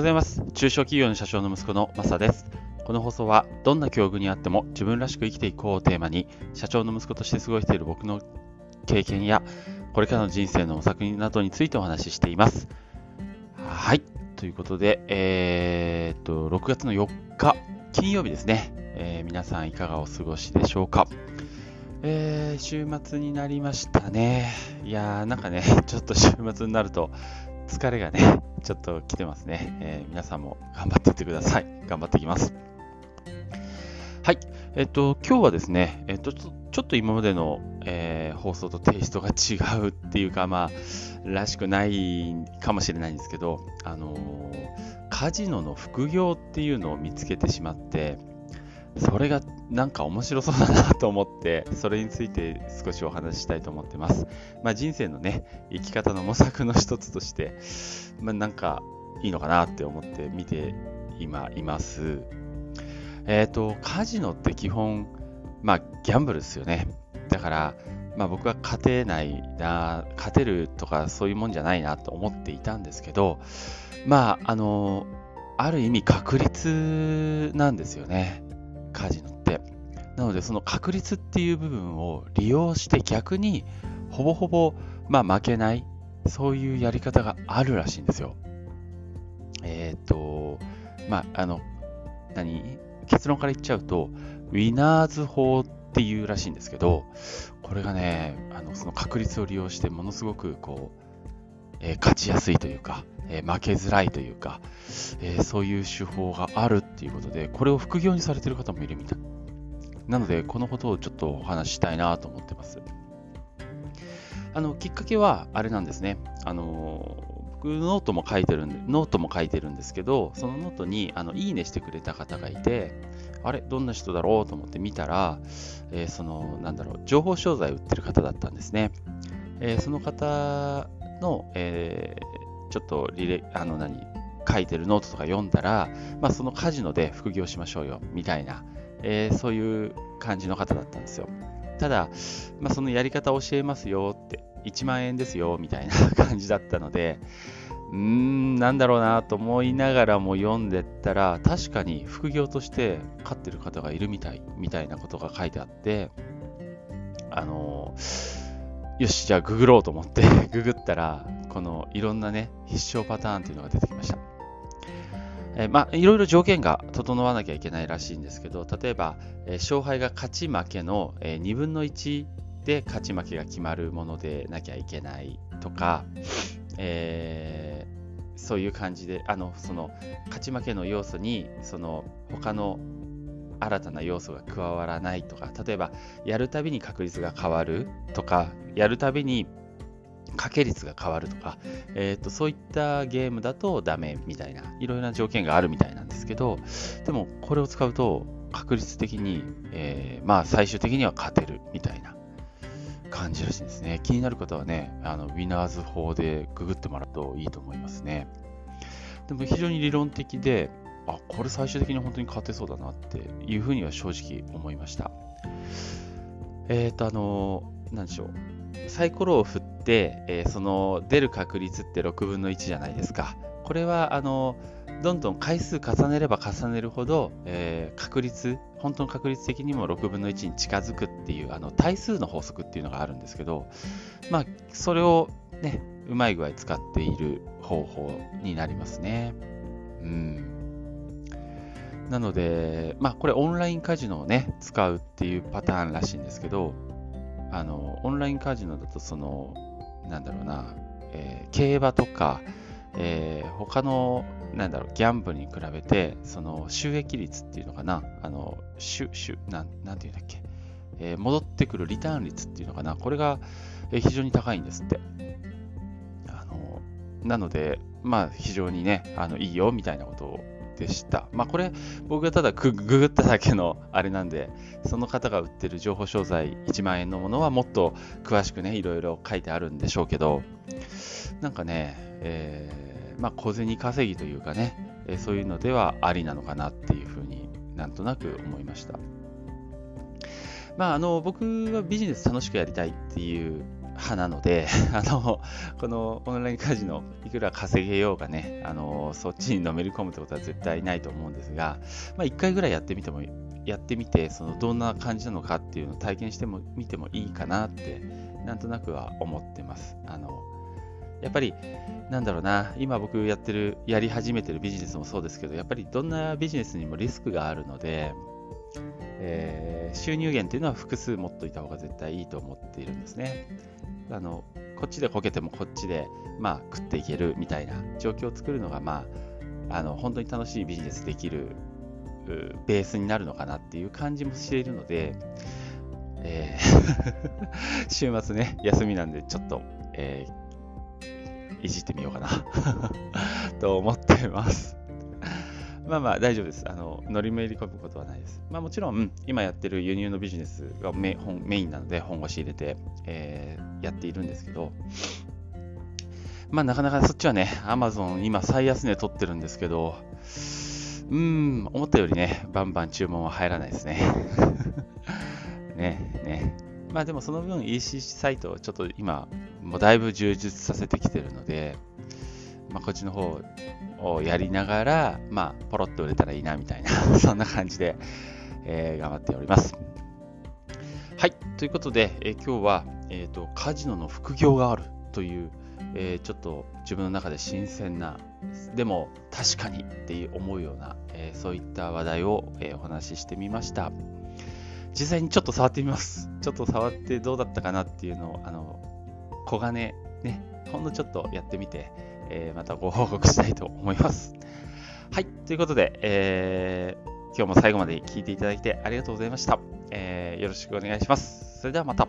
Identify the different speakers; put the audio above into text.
Speaker 1: ございます。中小企業の社長の息子のマサです。この放送は、どんな境遇にあっても自分らしく生きていこうをテーマに、社長の息子として過ごしている僕の経験や、これからの人生の模索などについてお話ししています。はい。ということで、えー、っと、6月の4日、金曜日ですね。えー、皆さんいかがお過ごしでしょうか。えー、週末になりましたね。いやー、なんかね、ちょっと週末になると、疲れがね、ちょっと来てますね。えー、皆さんも頑張っていってください。頑張っていきます。はい。えっと、今日はですね、えっと、ちょっと今までの、えー、放送とテイストが違うっていうか、まあ、らしくないかもしれないんですけど、あのー、カジノの副業っていうのを見つけてしまって、それがなんか面白そうだなと思って、それについて少しお話ししたいと思ってます。まあ、人生のね、生き方の模索の一つとして、まあ、なんかいいのかなって思って見て今います。えっ、ー、と、カジノって基本、まあ、ギャンブルですよね。だから、まあ、僕は勝てないな、勝てるとかそういうもんじゃないなと思っていたんですけど、まあ、あの、ある意味確率なんですよね。カジノって。なので、その確率っていう部分を利用して逆にほぼほぼ、まあ、負けない、そういうやり方があるらしいんですよ。えっ、ー、と、まあ、あの、何？結論から言っちゃうと、ウィナーズ法っていうらしいんですけど、これがね、あのその確率を利用してものすごくこう、えー、勝ちやすいというか、えー、負けづらいというか、え、そういう手法があるっていうことで、これを副業にされてる方もいるみたい。なので、このことをちょっとお話ししたいなと思ってます。あの、きっかけは、あれなんですね。あの、僕、ノートも書いてるんで、ノートも書いてるんですけど、そのノートに、あの、いいねしてくれた方がいて、あれ、どんな人だろうと思って見たら、えー、その、なんだろう、情報商材売ってる方だったんですね。えー、その方の、えー、ちょっとリレあの何書いてるノートとか読んだら、まあ、そのカジノで副業しましょうよみたいな、えー、そういう感じの方だったんですよ。ただ、まあ、そのやり方教えますよって、1万円ですよみたいな 感じだったので、うーん、なんだろうなと思いながらも読んでったら、確かに副業として飼ってる方がいるみたいみたいなことが書いてあって、あのよし、じゃあググろうと思って ググったら、このいろんなね、必勝パターンっていうのが出てきました。えー、まあ、いろいろ条件が整わなきゃいけないらしいんですけど、例えば、えー、勝敗が勝ち負けの、えー、2分の1で勝ち負けが決まるものでなきゃいけないとか、えー、そういう感じで、あの、その、勝ち負けの要素に、その、他の新たな要素が加わらないとか、例えば、やるたびに確率が変わるとか、やるたびに掛け率が変わるとか、えーと、そういったゲームだとダメみたいな、いろいろな条件があるみたいなんですけど、でもこれを使うと確率的に、えー、まあ最終的には勝てるみたいな感じらしいですね。気になる方はね、あのウィナーズ法でググってもらうといいと思いますね。でも非常に理論的で、あ、これ最終的に本当に勝てそうだなっていうふうには正直思いました。えっ、ー、と、あの、なんでしょう。サイコロを振って、えー、その出る確率って6分の1じゃないですか。これはあのどんどん回数重ねれば重ねるほど、えー、確率、本当の確率的にも6分の1に近づくっていうあの対数の法則っていうのがあるんですけど、まあ、それをね、うまい具合使っている方法になりますね。うん。なので、まあ、これオンラインカジノをね、使うっていうパターンらしいんですけど、あの、オンラインカジノだと、その、なんだろうな、えー、競馬とか、えー、他の、なんだろう、ギャンブルに比べて、その、収益率っていうのかな、あの、しゅ、しゅ、なん、なんていうんだっけ、えー、戻ってくるリターン率っていうのかな、これが、非常に高いんですって。あの、なので、まあ、非常にね、あの、いいよ、みたいなことをでした。まあこれ僕がただググっただけのあれなんで、その方が売ってる情報商材1万円のものはもっと詳しくね、いろいろ書いてあるんでしょうけど、なんかね、えー、まあ小銭稼ぎというかね、え、そういうのではありなのかなっていうふうになんとなく思いました。まああの僕はビジネス楽しくやりたいっていう派なので、あの、このオンラインカジノ、いくら稼げようがね、あの、そっちにのめり込むってことは絶対ないと思うんですが、まあ、1回ぐらいやってみても、やってみて、その、どんな感じなのかっていうのを体験しても、見てもいいかなって、なんとなくは思ってます。あの、やっぱり、なんだろうな、今僕やってる、やり始めてるビジネスもそうですけど、やっぱりどんなビジネスにもリスクがあるので、えー、収入源っていうのは複数持っといた方が絶対いいと思っているんですね。あのこっちでこけてもこっちで、まあ、食っていけるみたいな状況を作るのが、まあ、あの本当に楽しいビジネスできるベースになるのかなっていう感じもしているので、えー 週末ね、休みなんでちょっと、えー、いじってみようかな と思ってます。まあまあ大丈夫です。あの、乗りめり込むことはないです。まあもちろん、今やってる輸入のビジネスがメメインなので、本腰入れて、えー、やっているんですけど、まあなかなかそっちはね、Amazon 今最安値取ってるんですけど、うーん、思ったよりね、バンバン注文は入らないですね。ね、ね。まあでもその分 EC サイトをちょっと今、もうだいぶ充実させてきてるので、まあ、こっちの方をやりながら、まあ、ポロッと売れたらいいなみたいな そんな感じで、えー、頑張っております。はい、ということで、えー、今日は、えーと、カジノの副業があるという、えー、ちょっと自分の中で新鮮な、でも確かにって思うような、え、そういった話題を、え、お話ししてみました。実際にちょっと触ってみます。ちょっと触ってどうだったかなっていうのを、あの、小金ね、ほんのちょっとやってみて、えー、またご報告したいと思います。はい、ということで、えー、今日も最後まで聞いていただいてありがとうございました。えー、よろしくお願いします。それではまた。